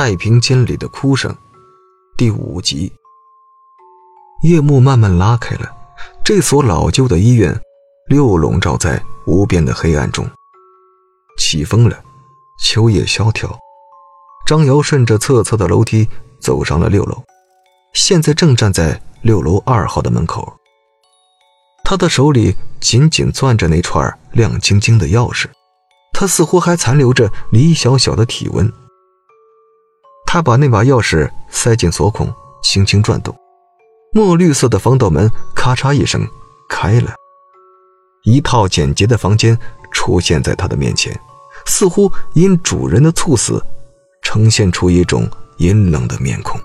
太平间里的哭声，第五集。夜幕慢慢拉开了，这所老旧的医院，又笼罩在无边的黑暗中。起风了，秋叶萧条。张瑶顺着侧侧的楼梯走上了六楼，现在正站在六楼二号的门口。他的手里紧紧攥着那串亮晶晶的钥匙，他似乎还残留着李小小的体温。他把那把钥匙塞进锁孔，轻轻转动，墨绿色的防盗门咔嚓一声开了，一套简洁的房间出现在他的面前，似乎因主人的猝死，呈现出一种阴冷的面孔。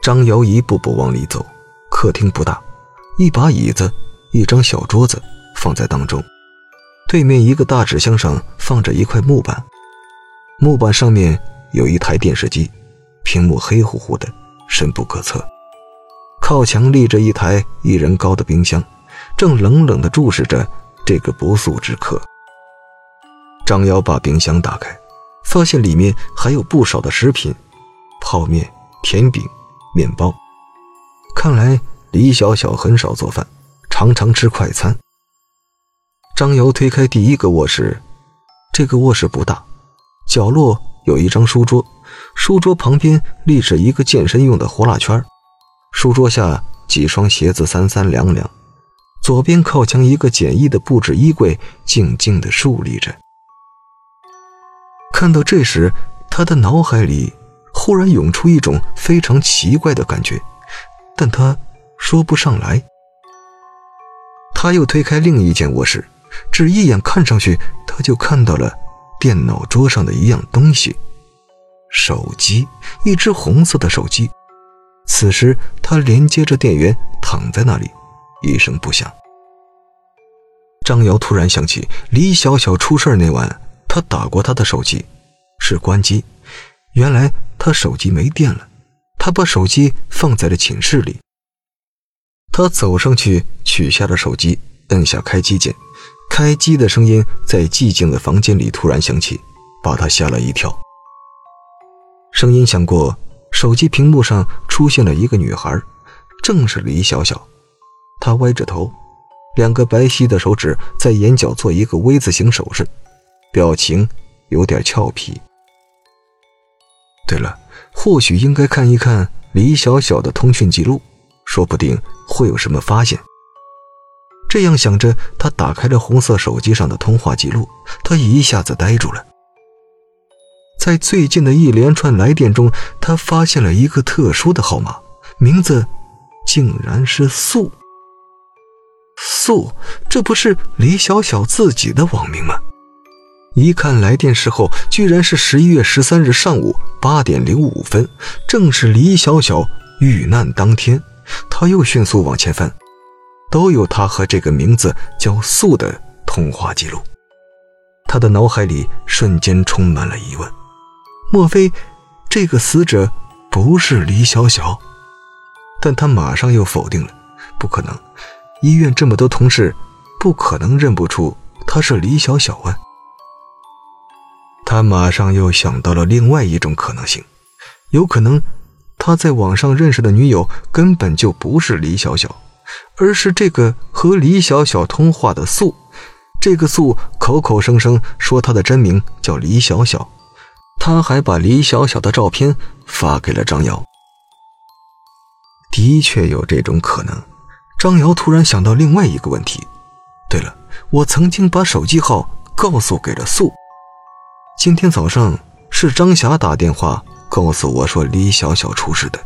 张瑶一步步往里走，客厅不大，一把椅子，一张小桌子放在当中，对面一个大纸箱上放着一块木板，木板上面。有一台电视机，屏幕黑乎乎的，深不可测。靠墙立着一台一人高的冰箱，正冷冷地注视着这个不速之客。张瑶把冰箱打开，发现里面还有不少的食品：泡面、甜饼、面包。看来李小小很少做饭，常常吃快餐。张瑶推开第一个卧室，这个卧室不大，角落。有一张书桌，书桌旁边立着一个健身用的呼啦圈，书桌下几双鞋子三三两两，左边靠墙一个简易的布置衣柜静静地竖立着。看到这时，他的脑海里忽然涌出一种非常奇怪的感觉，但他说不上来。他又推开另一间卧室，只一眼看上去，他就看到了。电脑桌上的一样东西，手机，一只红色的手机。此时，它连接着电源，躺在那里，一声不响。张瑶突然想起李小小出事那晚，他打过他的手机，是关机。原来他手机没电了，他把手机放在了寝室里。他走上去取下了手机，摁下开机键。开机的声音在寂静的房间里突然响起，把他吓了一跳。声音响过，手机屏幕上出现了一个女孩，正是李小小。她歪着头，两个白皙的手指在眼角做一个 V 字形手势，表情有点俏皮。对了，或许应该看一看李小小的通讯记录，说不定会有什么发现。这样想着，他打开了红色手机上的通话记录，他一下子呆住了。在最近的一连串来电中，他发现了一个特殊的号码，名字竟然是素。素，这不是李小小自己的网名吗？一看来电时候，居然是十一月十三日上午八点零五分，正是李小小遇难当天。他又迅速往前翻。都有他和这个名字叫素的通话记录，他的脑海里瞬间充满了疑问：莫非这个死者不是李小小？但他马上又否定了，不可能，医院这么多同事，不可能认不出他是李小小啊！他马上又想到了另外一种可能性，有可能他在网上认识的女友根本就不是李小小。而是这个和李小小通话的素，这个素口口声声说他的真名叫李小小，他还把李小小的照片发给了张瑶。的确有这种可能。张瑶突然想到另外一个问题。对了，我曾经把手机号告诉给了素。今天早上是张霞打电话告诉我说李小小出事的。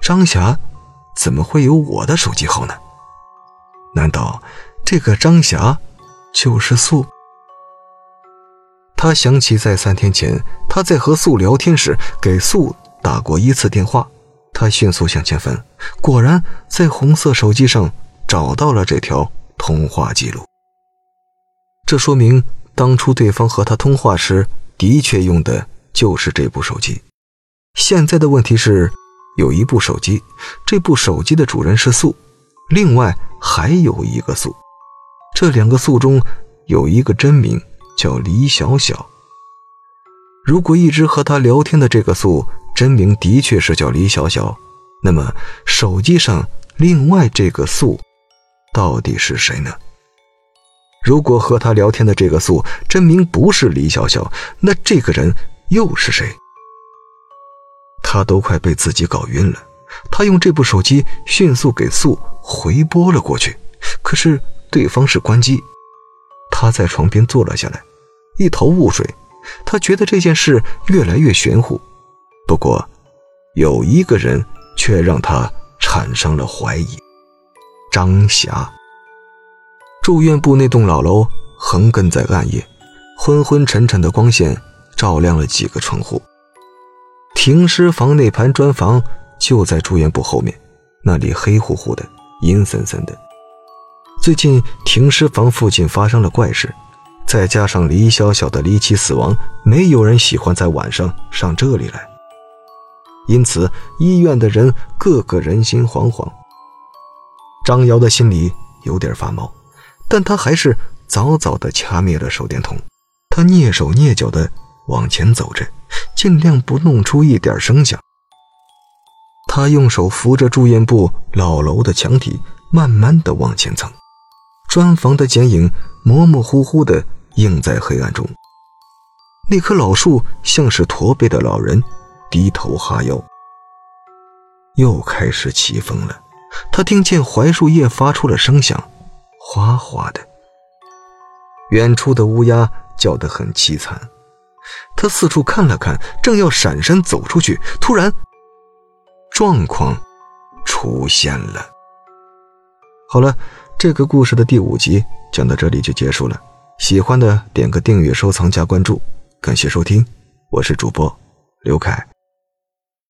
张霞。怎么会有我的手机号呢？难道这个张霞就是素？他想起在三天前他在和素聊天时给素打过一次电话。他迅速向前翻，果然在红色手机上找到了这条通话记录。这说明当初对方和他通话时的确用的就是这部手机。现在的问题是。有一部手机，这部手机的主人是素，另外还有一个素，这两个素中有一个真名叫李小小。如果一直和他聊天的这个素真名的确是叫李小小，那么手机上另外这个素到底是谁呢？如果和他聊天的这个素真名不是李小小，那这个人又是谁？他都快被自己搞晕了。他用这部手机迅速给素回拨了过去，可是对方是关机。他在床边坐了下来，一头雾水。他觉得这件事越来越玄乎。不过，有一个人却让他产生了怀疑：张霞。住院部那栋老楼横亘在暗夜，昏昏沉沉的光线照亮了几个窗户。停尸房那盘砖房就在住院部后面，那里黑乎乎的，阴森森的。最近停尸房附近发生了怪事，再加上李小小的离奇死亡，没有人喜欢在晚上上这里来，因此医院的人个个人心惶惶。张瑶的心里有点发毛。但他还是早早地掐灭了手电筒，他蹑手蹑脚地往前走着，尽量不弄出一点声响。他用手扶着住院部老楼的墙体，慢慢地往前蹭。砖房的剪影模模糊糊地映在黑暗中。那棵老树像是驼背的老人，低头哈腰。又开始起风了，他听见槐树叶发出了声响。哗哗的，远处的乌鸦叫得很凄惨。他四处看了看，正要闪身走出去，突然，状况出现了。好了，这个故事的第五集讲到这里就结束了。喜欢的点个订阅、收藏、加关注，感谢收听，我是主播刘凯。